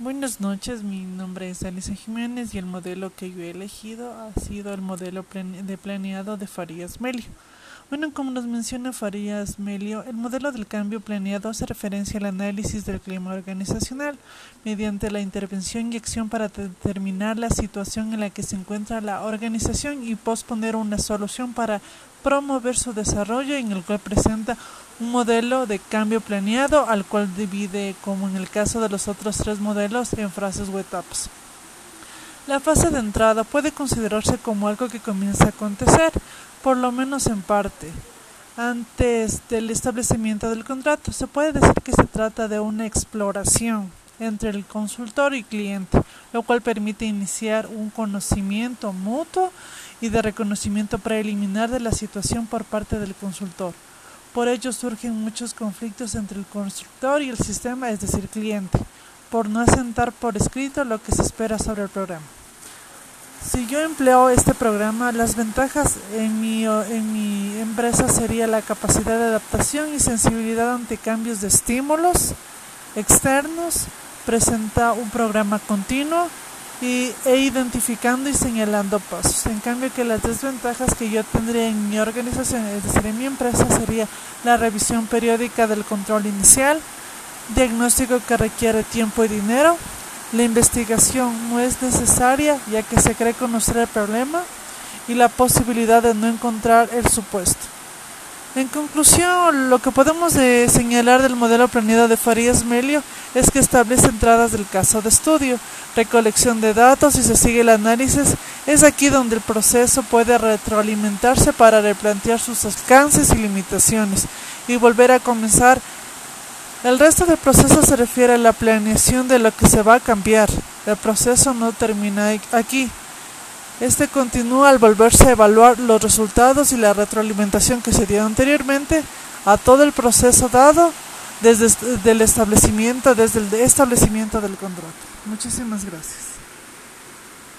Buenas noches, mi nombre es Alicia Jiménez y el modelo que yo he elegido ha sido el modelo de planeado de Farías Melio. Bueno, como nos menciona Farías Melio, el modelo del cambio planeado hace referencia al análisis del clima organizacional mediante la intervención y acción para determinar la situación en la que se encuentra la organización y posponer una solución para promover su desarrollo en el cual presenta un modelo de cambio planeado al cual divide, como en el caso de los otros tres modelos, en fases o etapas. La fase de entrada puede considerarse como algo que comienza a acontecer, por lo menos en parte. Antes del establecimiento del contrato, se puede decir que se trata de una exploración entre el consultor y cliente, lo cual permite iniciar un conocimiento mutuo y de reconocimiento preliminar de la situación por parte del consultor. Por ello surgen muchos conflictos entre el constructor y el sistema, es decir, cliente, por no asentar por escrito lo que se espera sobre el programa. Si yo empleo este programa, las ventajas en mi, en mi empresa sería la capacidad de adaptación y sensibilidad ante cambios de estímulos externos, presenta un programa continuo, y, e identificando y señalando pasos. En cambio que las desventajas que yo tendría en mi organización, es decir, en mi empresa, sería la revisión periódica del control inicial, diagnóstico que requiere tiempo y dinero, la investigación no es necesaria ya que se cree conocer el problema y la posibilidad de no encontrar el supuesto. En conclusión, lo que podemos señalar del modelo planeado de Farías Melio es que establece entradas del caso de estudio, recolección de datos y se sigue el análisis. Es aquí donde el proceso puede retroalimentarse para replantear sus alcances y limitaciones y volver a comenzar. El resto del proceso se refiere a la planeación de lo que se va a cambiar. El proceso no termina aquí. Este continúa al volverse a evaluar los resultados y la retroalimentación que se dio anteriormente a todo el proceso dado desde el establecimiento, desde el establecimiento del contrato. Muchísimas gracias.